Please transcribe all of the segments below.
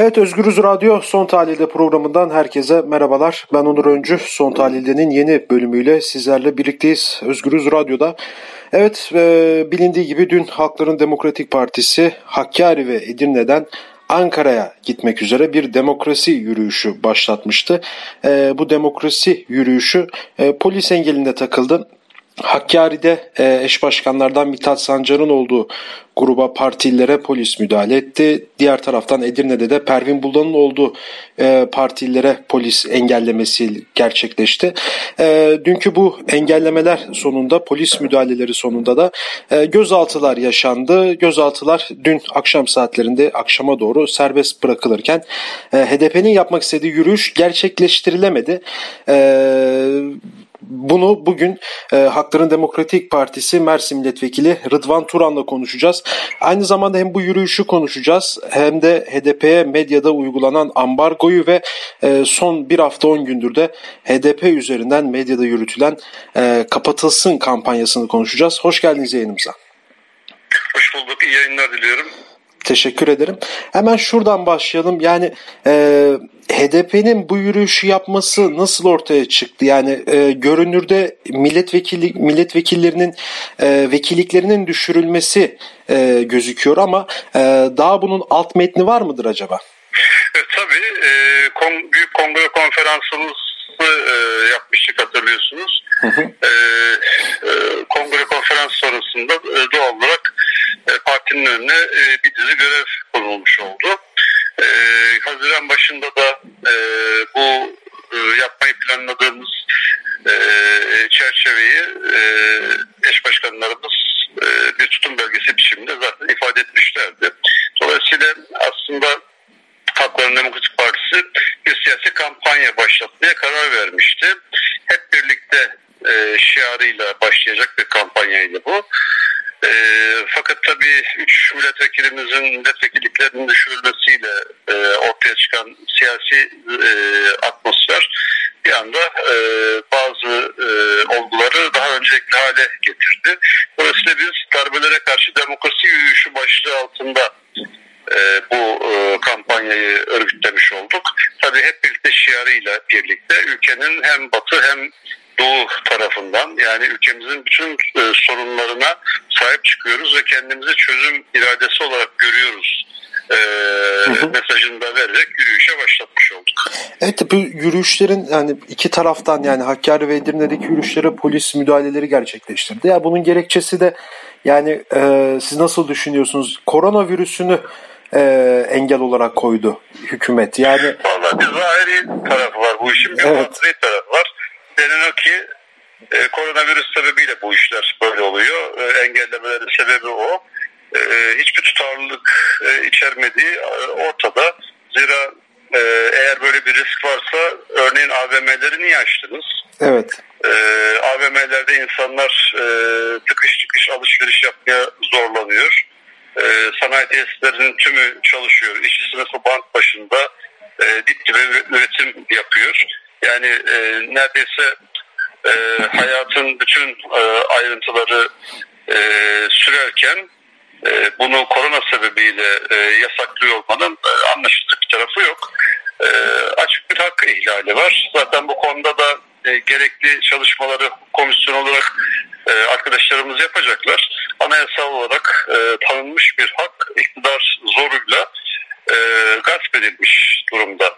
Evet Özgürüz Radyo Son Tahlilde programından herkese merhabalar. Ben Onur Öncü. Son Tahlilde'nin yeni bölümüyle sizlerle birlikteyiz Özgürüz Radyo'da. Evet e, bilindiği gibi dün Halkların Demokratik Partisi Hakkari ve Edirne'den Ankara'ya gitmek üzere bir demokrasi yürüyüşü başlatmıştı. E, bu demokrasi yürüyüşü e, polis engelinde takıldı. Hakkari'de e, eş başkanlardan Mithat Sancar'ın olduğu gruba partililere polis müdahale etti. Diğer taraftan Edirne'de de Pervin Buldan'ın olduğu e, partililere polis engellemesi gerçekleşti. E, dünkü bu engellemeler sonunda polis müdahaleleri sonunda da gözaltılar yaşandı. Gözaltılar dün akşam saatlerinde akşama doğru serbest bırakılırken HDP'nin yapmak istediği yürüyüş gerçekleştirilemedi. Bunu bugün e, Hakların Demokratik Partisi Mersin Milletvekili Rıdvan Turan'la konuşacağız. Aynı zamanda hem bu yürüyüşü konuşacağız hem de HDP'ye medyada uygulanan ambargoyu ve e, son bir hafta on gündür de HDP üzerinden medyada yürütülen e, kapatılsın kampanyasını konuşacağız. Hoş geldiniz yayınımıza. Hoş bulduk. İyi yayınlar diliyorum. Teşekkür ederim. Hemen şuradan başlayalım. Yani e, HDP'nin bu yürüyüşü yapması nasıl ortaya çıktı? Yani e, görünürde milletvekili milletvekillerinin e, vekilliklerinin düşürülmesi e, gözüküyor ama e, daha bunun alt metni var mıdır acaba? E, tabii. E, kon, büyük kongre konferansımız e, yapmıştık hatırlıyorsunuz. Hı hı. E, e, kongre konferans sonrasında e, doğal olarak partinin önüne e, bir dizi görev konulmuş oldu. E, Haziran başında da e, bu e, yapmayı planladığımız e, çerçeveyi e, eş başkanlarımız e, bir tutum belgesi biçiminde zaten ifade etmişlerdi. Dolayısıyla aslında Hakların Demokratik Partisi bir siyasi kampanya başlatmaya karar vermişti. Hep birlikte e, şiarıyla başlayacak bir kampanyaydı bu. E, fakat tabii üç milletvekilimizin milletvekilliklerinin düşürülmesiyle e, ortaya çıkan siyasi e, atmosfer bir anda e, bazı e, olguları daha öncelikli hale getirdi. Dolayısıyla biz darbelere karşı demokrasi yürüyüşü başlığı altında e, bu e, kampanyayı örgütlemiş olduk. Tabii hep birlikte şiarıyla birlikte ülkenin hem batı hem doğu tarafından yani ülkemizin bütün e, sorunlarına çıkıyoruz ve kendimizi çözüm iradesi olarak görüyoruz e, mesajını da vererek yürüyüşe başlatmış olduk. Evet bu yürüyüşlerin yani iki taraftan yani Hakkari ve Edirne'deki yürüyüşlere polis müdahaleleri gerçekleştirdi. Ya bunun gerekçesi de yani e, siz nasıl düşünüyorsunuz? Koronavirüsünü e, engel olarak koydu hükümet. Yani Vallahi bir zahiri tarafı var bu işin bir evet. tarafı var. Denen o ki e, koronavirüs sebebiyle bu işler böyle oluyor. E, engellemelerin sebebi o. E, hiçbir tutarlılık e, içermediği e, ortada. Zira e, eğer böyle bir risk varsa örneğin AVM'leri niye açtınız? Evet. E, AVM'lerde insanlar e, tıkış tıkış alışveriş yapmaya zorlanıyor. E, sanayi tesislerinin tümü çalışıyor. İşçi sınıfı bank başında e, dip dibe üretim yapıyor. Yani e, neredeyse e, hayatın bütün e, ayrıntıları e, sürerken e, bunu korona sebebiyle e, yasaklıyor olmanın e, anlaşılır bir tarafı yok. E, açık bir hak ihlali var. Zaten bu konuda da e, gerekli çalışmaları komisyon olarak e, arkadaşlarımız yapacaklar. Anayasal olarak e, tanınmış bir hak iktidar zoruyla e, gasp edilmiş durumda.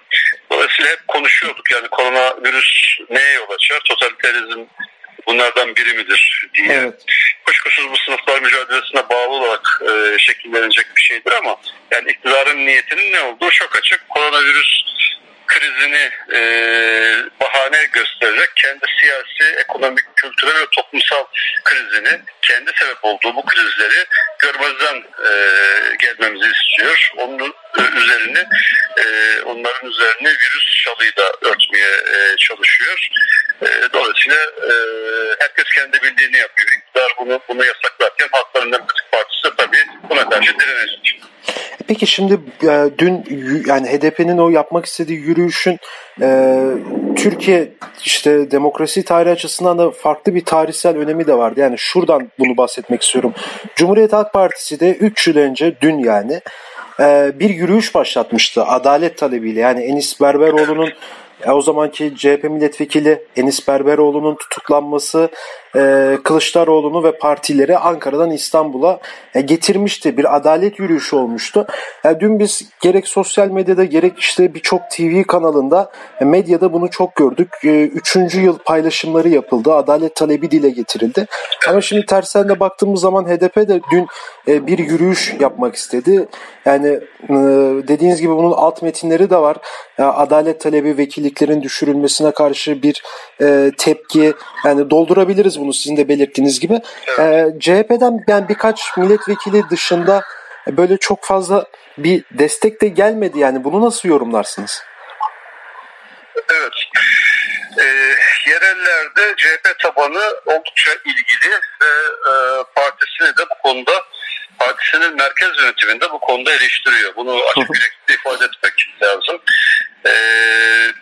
Yani koronavirüs neye yol açar? Totaliterizm bunlardan biri midir diye. Evet. Kuşkusuz bu sınıflar mücadelesine bağlı olarak e, şekillenecek bir şeydir ama yani iktidarın niyetinin ne olduğu çok açık. Koronavirüs krizini e, bahane göstererek kendi siyasi, ekonomik, kültürel ve toplumsal krizini, kendi sebep olduğu bu krizleri görmezden e, gelmemizi istiyor. Onun üzerine onların üzerine virüs şalıyla örtmeye e, çalışıyor. E, dolayısıyla e, herkes kendi bildiğini yapıyor. İktidar bunu, bunu yasaklarken Halkların Demokratik Partisi tabii buna karşı direnecek. Peki şimdi e, dün yani HDP'nin o yapmak istediği yürüyüşün e, Türkiye işte demokrasi tarihi açısından da farklı bir tarihsel önemi de vardı. Yani şuradan bunu bahsetmek istiyorum. Cumhuriyet Halk Partisi de 3 yıl önce dün yani e, bir yürüyüş başlatmıştı adalet talebiyle. Yani Enis Berberoğlu'nun o zamanki CHP milletvekili Enis Berberoğlu'nun tutuklanması e, Kılıçdaroğlu'nu ve partileri Ankara'dan İstanbul'a e, getirmişti. Bir adalet yürüyüşü olmuştu. E, dün biz gerek sosyal medyada gerek işte birçok TV kanalında e, medyada bunu çok gördük. E, üçüncü yıl paylaşımları yapıldı. Adalet talebi dile getirildi. Ama şimdi tersen de baktığımız zaman HDP de dün e, bir yürüyüş yapmak istedi. Yani e, dediğiniz gibi bunun alt metinleri de var. E, adalet talebi vekilliklerin düşürülmesine karşı bir e, tepki yani doldurabiliriz bunu sizin de belirttiğiniz gibi. Evet. E, CHP'den yani birkaç milletvekili dışında böyle çok fazla bir destek de gelmedi yani bunu nasıl yorumlarsınız? Evet. E, yerellerde CHP tabanı oldukça ilgili ve e, partisini de bu konuda partisinin merkez yönetiminde bu konuda eleştiriyor. Bunu açık bir ifade etmek lazım. E,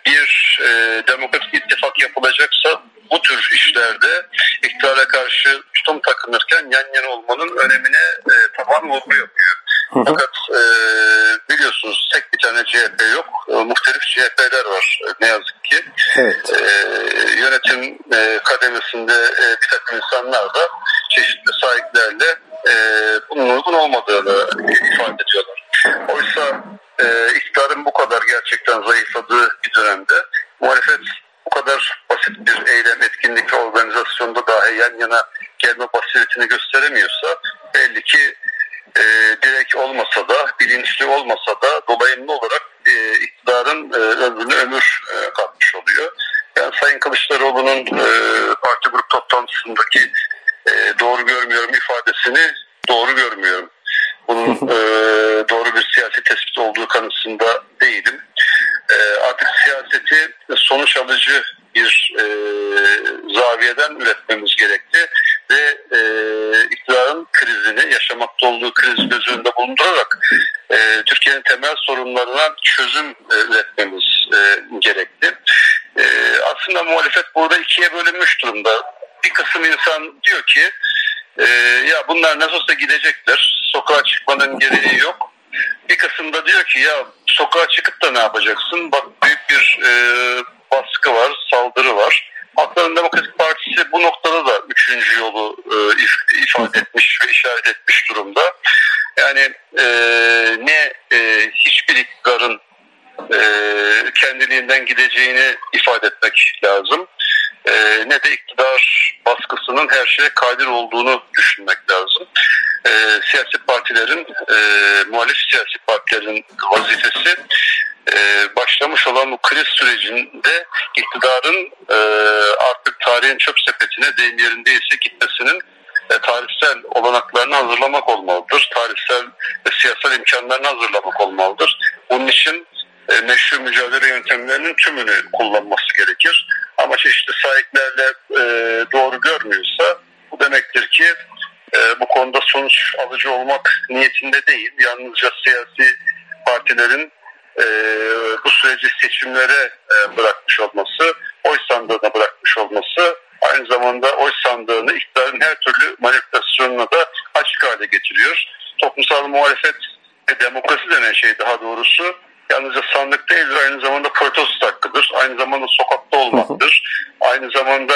bir e, demokratik ittifak yapılacaksa bu tür işlerde iktidara karşı tutum takınırken yan yana olmanın önemine e, taban vurgu yapıyor. Fakat e, biliyorsunuz tek bir tane CHP yok. E, muhtelif CHP'ler var e, ne yazık ki. Evet. E, yönetim e, kademesinde e, bir takım insanlar da çeşitli sahiplerle e, bunun uygun olmadığını ifade ediyorlar. Oysa e, iktidarın bu kadar gerçekten zayıfladığı bir dönemde muhalefet bu kadar basit bir eylem, etkinlik ve organizasyonda dahi yan yana gelme basiretini gösteremiyorsa belli ki e, direkt olmasa da, bilinçli olmasa da dolayımlı olarak e, iktidarın e, ömrüne ömür e, katmış oluyor. Yani Sayın Kılıçdaroğlu'nun e, parti grup toplantısındaki doğru görmüyorum ifadesini doğru görmüyorum. Bunun e, doğru bir siyasi tespit olduğu kanısında değilim. E, artık siyaseti sonuç alıcı bir e, zaviyeden üretmemiz gerekti ve e, iktidarın krizini, yaşamakta olduğu kriz göz önünde bulundurarak e, Türkiye'nin temel sorunlarına çözüm e, üretmemiz e, gerekli. E, aslında muhalefet burada ikiye bölünmüş durumda. Bir kısım insan diyor ki e, ya bunlar nasıl olsa gidecekler, sokağa çıkmanın gereği yok. Bir kısımda diyor ki ya sokağa çıkıp da ne yapacaksın? Bak büyük bir e, baskı var, saldırı var. Halkların Demokratik Partisi bu noktada da üçüncü yolu e, ifade etmiş ve işaret etmiş durumda. Yani e, ne e, hiçbir iktidarın e, kendiliğinden gideceğini ifade etmek lazım. E, ne de iktidar baskısının her şeye kadir olduğunu düşünmek lazım. E, siyasi partilerin, e, muhalif siyasi partilerin vazifesi e, başlamış olan bu kriz sürecinde iktidarın e, artık tarihin çöp sepetine deyim yerindeyse gitmesinin e, tarihsel olanaklarını hazırlamak olmalıdır. Tarihsel ve siyasal imkanlarını hazırlamak olmalıdır. Bunun için e, meşru mücadele yöntemlerinin tümünü kullanması gerekir. Ama çeşitli sahiplerle e, doğru görmüyorsa bu demektir ki e, bu konuda sonuç alıcı olmak niyetinde değil. Yalnızca siyasi partilerin e, bu süreci seçimlere e, bırakmış olması, oy sandığına bırakmış olması aynı zamanda oy sandığını iktidarın her türlü manipülasyonuna da açık hale getiriyor. Toplumsal muhalefet ve demokrasi denen şey daha doğrusu yalnızca sandık değildir aynı zamanda protesto hakkıdır. Aynı zamanda sokakta olmaktır. Aynı zamanda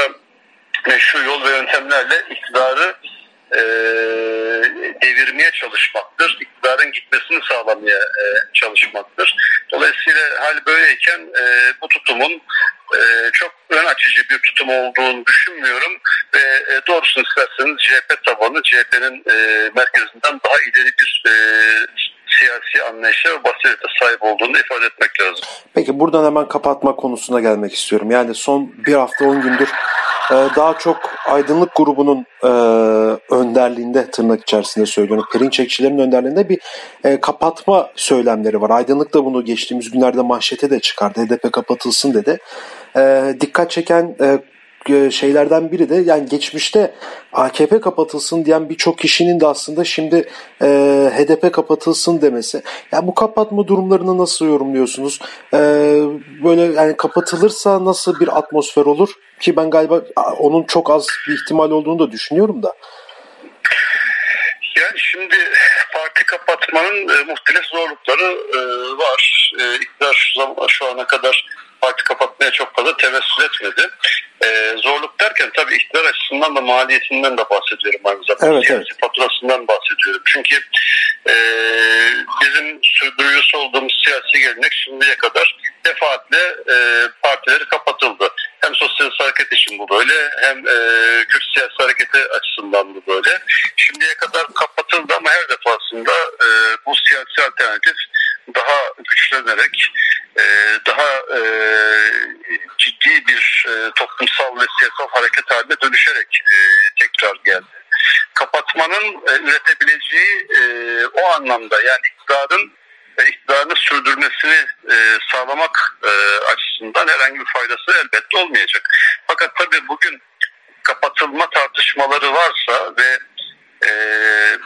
meşru yol ve yöntemlerle iktidarı e, devirmeye çalışmaktır. İktidarın gitmesini sağlamaya e, çalışmaktır. Dolayısıyla hal böyleyken e, bu tutumun e, çok ön açıcı bir tutum olduğunu düşünmüyorum ve e, doğrusunu isterseniz CHP tabanı CHP'nin e, merkezinden daha ileri bir e, siyasi anlayışa ve basirete sahip olduğunu ifade etmek lazım. Peki buradan hemen kapatma konusuna gelmek istiyorum. Yani son bir hafta on gündür e, daha çok aydınlık grubunun e, önderliğinde tırnak içerisinde söylüyorum. Perinçekçilerin önderliğinde bir e, kapatma söylemleri var. Aydınlık da bunu geçtiğimiz günlerde manşete de çıkardı. HDP kapatılsın dedi. dikkat çeken şeylerden biri de yani geçmişte AKP kapatılsın diyen birçok kişinin de aslında şimdi e, HDP kapatılsın demesi. Yani bu kapatma durumlarını nasıl yorumluyorsunuz? E, böyle yani kapatılırsa nasıl bir atmosfer olur? Ki ben galiba onun çok az bir ihtimal olduğunu da düşünüyorum da. Yani şimdi parti kapatmanın e, muhtelif zorlukları e, var. E, iktidar şu, şu ana kadar parti kapatmaya çok fazla tevessül etmedi. E, zorluk derken tabii iktidar açısından da maliyetinden de bahsediyorum aynı zamanda. Evet, Siyasi evet. faturasından bahsediyorum. Çünkü e, bizim sürdürücüsü olduğumuz siyasi gelenek şimdiye kadar defaatle e, partileri kapatıldı. Hem sosyalist hareket için bu böyle hem e, Kürt siyasi hareketi açısından bu böyle. Şimdiye kadar kapatıldı ama her defasında e, bu siyasi alternatif daha güçlenerek e, daha e, ciddi bir e, toplumsal ve siyasal hareket haline dönüşerek tekrar geldi. Kapatmanın üretebileceği o anlamda yani iktidarın iktidarını sürdürmesini sağlamak açısından herhangi bir faydası elbette olmayacak. Fakat tabii bugün kapatılma tartışmaları varsa ve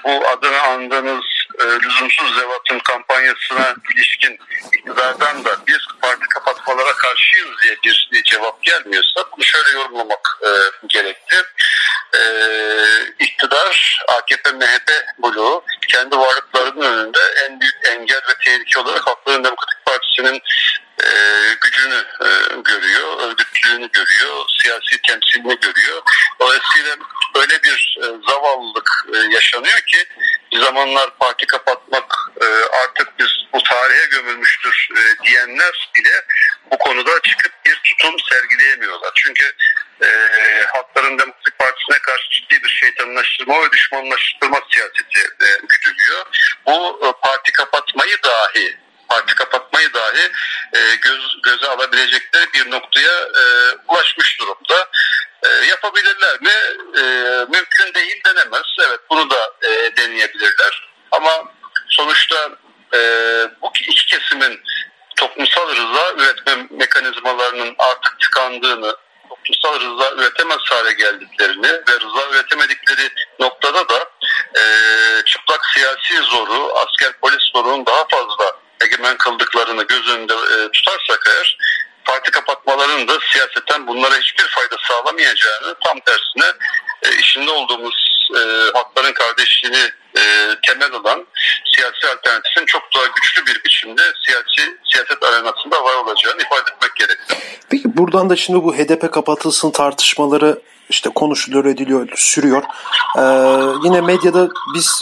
bu adını andığınız e, lüzumsuz zevatın kampanyasına ilişkin iktidardan da biz parti kapatmalara karşıyız diye bir cevap gelmiyorsa bunu şöyle yorumlamak e, gerekli. E, iktidar AKP MHP bloğu kendi varlıklarının önünde en büyük engel ve tehlike olarak Halkların Demokratik Partisi'nin e, gücünü e, görüyor, örgütlülüğünü görüyor, siyasi temsilini görüyor. Dolayısıyla öyle bir e, zavallılık e, yaşanıyor ki bir zamanlar parti kapatmak e, artık biz bu tarihe gömülmüştür e, diyenler bile bu konuda çıkıp bir tutum sergileyemiyorlar. Çünkü e, Halkların Demokratik Partisi'ne karşı ciddi bir şeytanlaştırma ve düşmanlaştırma siyaseti e, güdülüyor. Bu e, parti kapatmayı dahi parti kapatmayı dahi e, göz, göze alabilecekleri bir noktaya e, ulaşmış durumda. E, yapabilirler mi? E, mümkün değil denemez. Evet deneyebilirler. Ama sonuçta e, bu iki kesimin toplumsal rıza üretme mekanizmalarının artık tıkandığını, toplumsal rıza üretemez hale geldiklerini ve rıza üretemedikleri noktada da e, çıplak siyasi zoru, asker polis zorunun daha fazla egemen kıldıklarını göz önünde e, tutarsak eğer parti kapatmalarının da siyasetten bunlara hiçbir fayda sağlamayacağını tam tersine e, içinde olduğumuz e, hakların kardeşliğini e, temel olan siyasi alternatifin çok daha güçlü bir biçimde siyasi siyaset arenasında var olacağını ifade etmek gerekiyor. Peki buradan da şimdi bu HDP kapatılsın tartışmaları işte konuşuluyor ediliyor sürüyor. Ee, yine medyada biz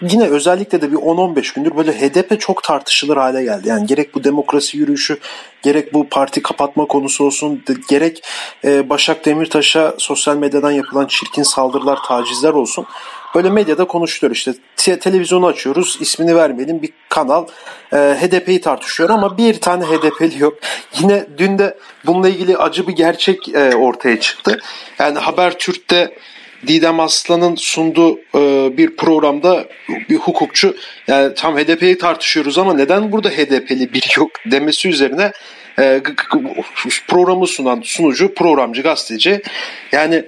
yine özellikle de bir 10-15 gündür böyle HDP çok tartışılır hale geldi. Yani gerek bu demokrasi yürüyüşü, gerek bu parti kapatma konusu olsun, gerek e, Başak Demirtaş'a sosyal medyadan yapılan çirkin saldırılar, tacizler olsun. Böyle medyada konuşuluyor işte. Te- televizyonu açıyoruz, ismini vermeyelim bir kanal e, HDP'yi tartışıyor ama bir tane HDP'li yok. Yine dün de bununla ilgili acı bir gerçek e, ortaya çıktı. Yani Habertürk'te Didem Aslan'ın sunduğu e, bir programda bir hukukçu yani tam HDP'yi tartışıyoruz ama neden burada HDP'li biri yok demesi üzerine e, programı sunan sunucu, programcı, gazeteci yani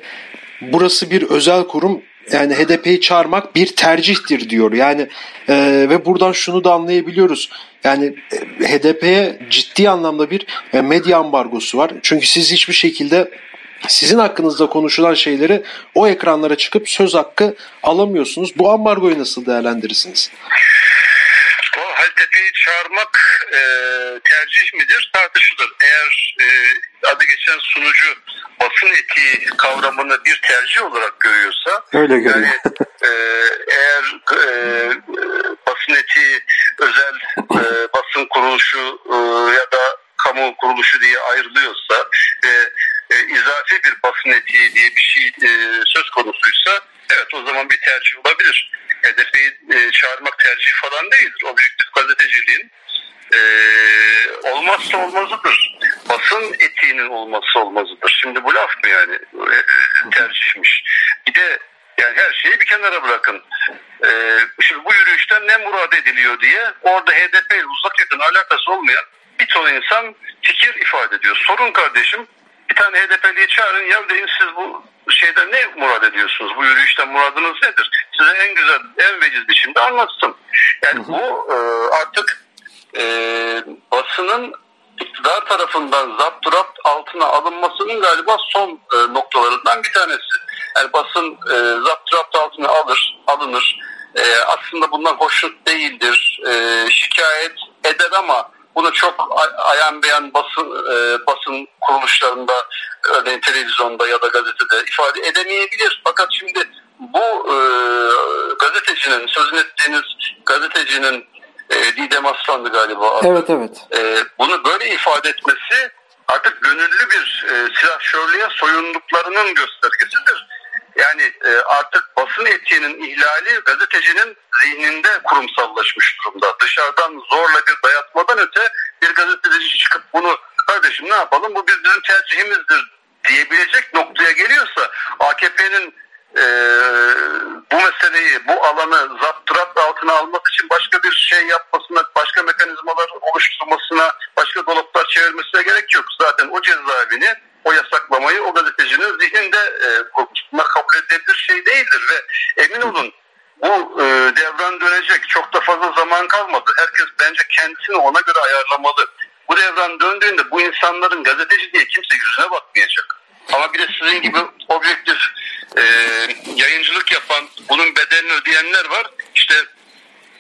burası bir özel kurum yani HDP'yi çağırmak bir tercihtir diyor. Yani e, ve buradan şunu da anlayabiliyoruz. Yani e, HDP'ye ciddi anlamda bir e, medya ambargosu var. Çünkü siz hiçbir şekilde sizin hakkınızda konuşulan şeyleri o ekranlara çıkıp söz hakkı alamıyorsunuz. Bu ambargoyu nasıl değerlendirirsiniz? O Haltepe'yi çağırmak e, tercih midir tartışılır. Eğer e, adı geçen sunucu basın etiği kavramını bir tercih olarak görüyorsa öyle görüyor. Yani, e, eğer e, basın etiği özel e, basın kuruluşu e, ya da kamu kuruluşu diye ayrılıyorsa ve e, izafi bir basın etiği diye bir şey e, söz konusuysa evet o zaman bir tercih olabilir. Hedefi e, çağırmak tercih falan değildir. Objektif gazeteciliğin e, olmazsa olmazıdır. Basın etiğinin olmazsa olmazıdır. Şimdi bu laf mı yani? E, e, tercihmiş. Bir de yani her şeyi bir kenara bırakın. Ee, şimdi bu yürüyüşten ne murad ediliyor diye orada HDP ile uzak yakın alakası olmayan bir ton insan fikir ifade ediyor. Sorun kardeşim tane HDP'liyi çağırın ya deyin siz bu şeyden ne murad ediyorsunuz? Bu yürüyüşten muradınız nedir? Size en güzel, en veciz biçimde anlatsın. Yani bu e, artık e, basının iktidar tarafından zapturapt altına alınmasının galiba son e, noktalarından bir tanesi. Yani basın e, zapturapt altına alır, alınır. e, aslında bundan hoşnut değildir. E, şikayet eder ama bunu çok ayan beyan basın e, basın kuruluşlarında örneğin televizyonda ya da gazetede ifade edemeyebilir. Fakat şimdi bu e, gazetecinin sözünü ettiğiniz gazetecinin e, Didem Aslan'dı galiba. Adı. Evet evet. E, bunu böyle ifade etmesi artık gönüllü bir e, silahşörlüğe soyunduklarının göstergesidir. Yani e, artık basın etiğinin ihlali gazetecinin zihninde kurumsallaşmış durumda. Dışarıdan zorla bir dayatmadan öte bir gazeteci çıkıp bunu kardeşim ne yapalım bu bizim tercihimizdir diyebilecek noktaya geliyorsa AKP'nin e, bu meseleyi, bu alanı zapturapt altına almak için başka bir şey yapmasına, başka mekanizmalar oluşturmasına, başka dolaplar çevirmesine gerek yok. Zaten o cezaevini, o yasaklamayı o gazetecinin zihninde e, Bunlar kabul edilebilir şey değildir ve emin olun bu e, devran dönecek. Çok da fazla zaman kalmadı. Herkes bence kendisini ona göre ayarlamalı. Bu devran döndüğünde bu insanların gazeteci diye kimse yüzüne bakmayacak. Ama bir de sizin gibi objektif e, yayıncılık yapan, bunun bedelini ödeyenler var. İşte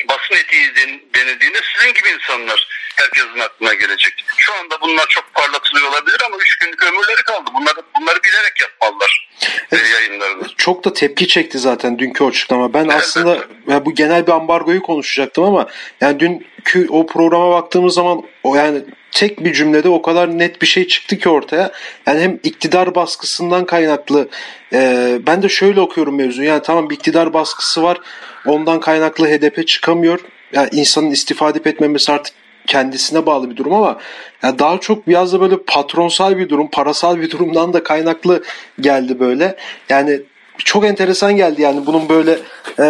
basın etiği denildiğinde sizin gibi insanlar herkesin aklına gelecek. Şu anda bunlar çok parlatılıyor olabilir ama üç günlük ömürleri kaldı. Bunları, Çok da tepki çekti zaten dünkü açıklama. Ben aslında evet. Ya bu genel bir ambargoyu konuşacaktım ama yani dünkü o programa baktığımız zaman o yani tek bir cümlede o kadar net bir şey çıktı ki ortaya. Yani hem iktidar baskısından kaynaklı e, ben de şöyle okuyorum mevzuyu. Yani tamam bir iktidar baskısı var. Ondan kaynaklı HDP çıkamıyor. Yani insanın istifade etmemesi artık kendisine bağlı bir durum ama yani daha çok biraz da böyle patronsal bir durum, parasal bir durumdan da kaynaklı geldi böyle. Yani çok enteresan geldi yani bunun böyle e,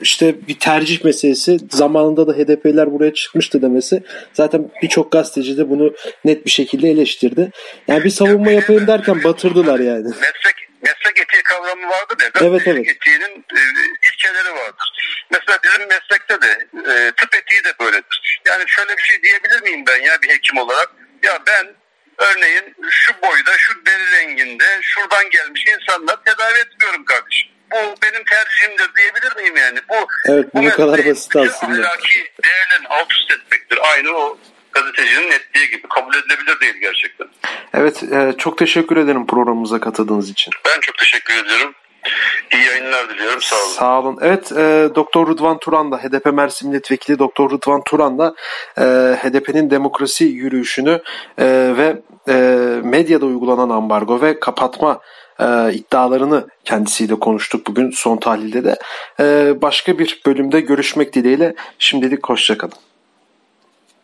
işte bir tercih meselesi zamanında da HDP'ler buraya çıkmıştı demesi zaten birçok gazeteci de bunu net bir şekilde eleştirdi. Yani bir savunma yapayım derken batırdılar yani. Meslek meslek etiği kavramı vardır ya. Evet evet. etiğinin e, ilkeleri vardır. Mesela bizim meslekte de e, tıp etiği de böyledir. Yani şöyle bir şey diyebilir miyim ben ya bir hekim olarak? Ya ben örneğin şu boyda, şu deri renginde, şuradan gelmiş insanlar tedavi etmiyorum kardeşim. Bu benim tercihimdir diyebilir miyim yani? Bu, evet bu, bu kadar basit aslında. Ahlaki değerlerini alt üst etmektir. Aynı o gazetecinin netliği gibi kabul edilebilir değil gerçekten. Evet e, çok teşekkür ederim programımıza katıldığınız için. Ben çok teşekkür ediyorum. İyi yayınlar diliyorum. Sağ olun. Sağ olun. Evet e, Doktor Rıdvan Turan da HDP Mersin Milletvekili Doktor Rıdvan Turan da e, HDP'nin demokrasi yürüyüşünü e, ve e, medyada uygulanan ambargo ve kapatma e, iddialarını kendisiyle konuştuk bugün son tahlilde de. E, başka bir bölümde görüşmek dileğiyle şimdilik hoşçakalın.